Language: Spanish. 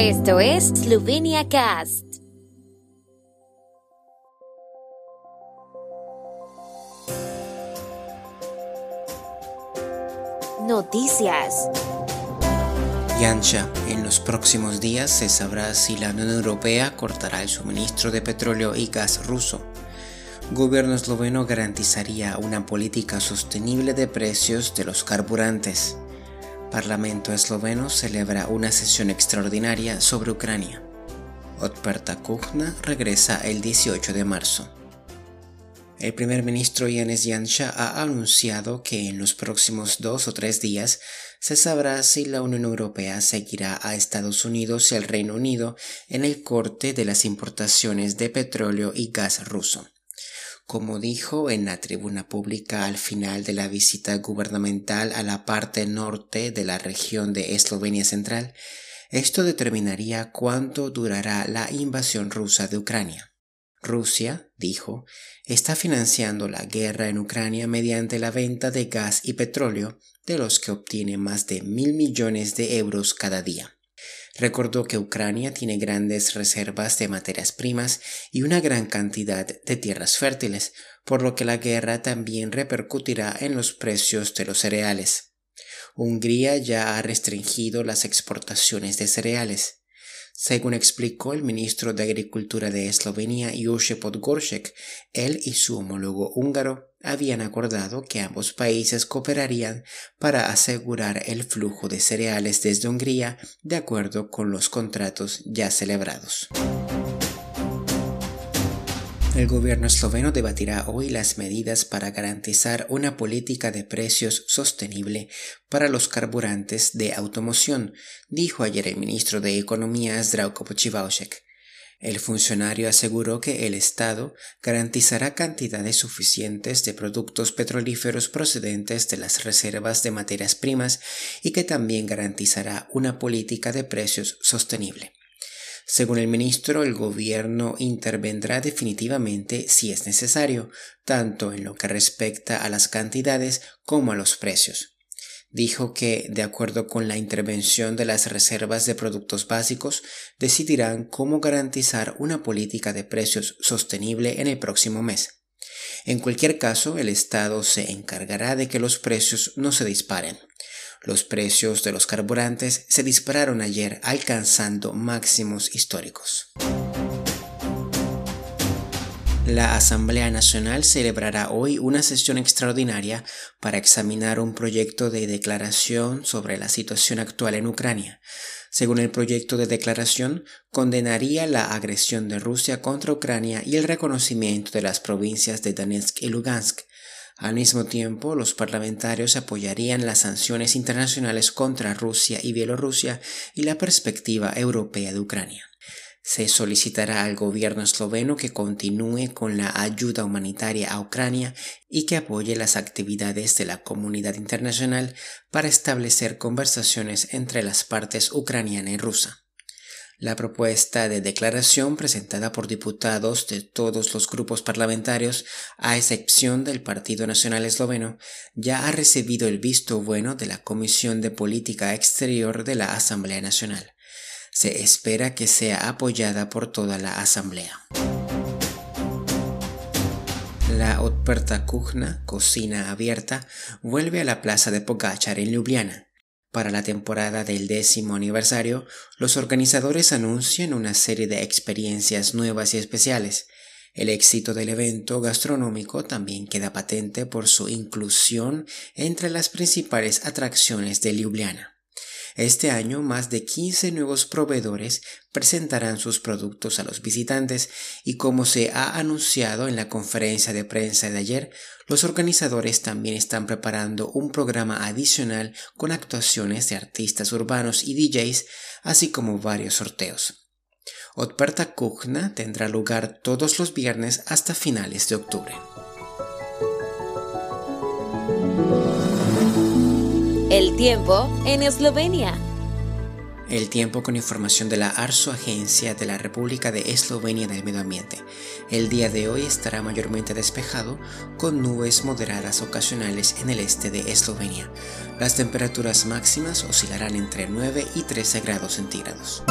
Esto es Slovenia Cast. Noticias. Yancha, en los próximos días se sabrá si la Unión Europea cortará el suministro de petróleo y gas ruso. Gobierno esloveno garantizaría una política sostenible de precios de los carburantes. Parlamento esloveno celebra una sesión extraordinaria sobre Ucrania. Otperta Kuchna regresa el 18 de marzo. El primer ministro Yanis Yansha ha anunciado que en los próximos dos o tres días se sabrá si la Unión Europea seguirá a Estados Unidos y al Reino Unido en el corte de las importaciones de petróleo y gas ruso. Como dijo en la tribuna pública al final de la visita gubernamental a la parte norte de la región de Eslovenia Central, esto determinaría cuánto durará la invasión rusa de Ucrania. Rusia, dijo, está financiando la guerra en Ucrania mediante la venta de gas y petróleo, de los que obtiene más de mil millones de euros cada día. Recordó que Ucrania tiene grandes reservas de materias primas y una gran cantidad de tierras fértiles, por lo que la guerra también repercutirá en los precios de los cereales. Hungría ya ha restringido las exportaciones de cereales. Según explicó el ministro de Agricultura de Eslovenia, Josip Podgoršek, él y su homólogo húngaro habían acordado que ambos países cooperarían para asegurar el flujo de cereales desde Hungría de acuerdo con los contratos ya celebrados. El gobierno esloveno debatirá hoy las medidas para garantizar una política de precios sostenible para los carburantes de automoción, dijo ayer el ministro de Economía Zdravko Počivalšek. El funcionario aseguró que el Estado garantizará cantidades suficientes de productos petrolíferos procedentes de las reservas de materias primas y que también garantizará una política de precios sostenible. Según el ministro, el gobierno intervendrá definitivamente si es necesario, tanto en lo que respecta a las cantidades como a los precios. Dijo que, de acuerdo con la intervención de las reservas de productos básicos, decidirán cómo garantizar una política de precios sostenible en el próximo mes. En cualquier caso, el Estado se encargará de que los precios no se disparen. Los precios de los carburantes se dispararon ayer alcanzando máximos históricos. La Asamblea Nacional celebrará hoy una sesión extraordinaria para examinar un proyecto de declaración sobre la situación actual en Ucrania. Según el proyecto de declaración, condenaría la agresión de Rusia contra Ucrania y el reconocimiento de las provincias de Donetsk y Lugansk, al mismo tiempo, los parlamentarios apoyarían las sanciones internacionales contra Rusia y Bielorrusia y la perspectiva europea de Ucrania. Se solicitará al gobierno esloveno que continúe con la ayuda humanitaria a Ucrania y que apoye las actividades de la comunidad internacional para establecer conversaciones entre las partes ucraniana y rusa. La propuesta de declaración presentada por diputados de todos los grupos parlamentarios, a excepción del Partido Nacional Esloveno, ya ha recibido el visto bueno de la Comisión de Política Exterior de la Asamblea Nacional. Se espera que sea apoyada por toda la Asamblea. La Otperta Kuchna, cocina abierta, vuelve a la plaza de Pogachar en Ljubljana. Para la temporada del décimo aniversario, los organizadores anuncian una serie de experiencias nuevas y especiales. El éxito del evento gastronómico también queda patente por su inclusión entre las principales atracciones de Ljubljana. Este año más de 15 nuevos proveedores presentarán sus productos a los visitantes y como se ha anunciado en la conferencia de prensa de ayer, los organizadores también están preparando un programa adicional con actuaciones de artistas urbanos y DJs, así como varios sorteos. Otperta Kuchna tendrá lugar todos los viernes hasta finales de octubre. El tiempo en Eslovenia. El tiempo con información de la ARSO, Agencia de la República de Eslovenia del Medio Ambiente. El día de hoy estará mayormente despejado, con nubes moderadas ocasionales en el este de Eslovenia. Las temperaturas máximas oscilarán entre 9 y 13 grados centígrados.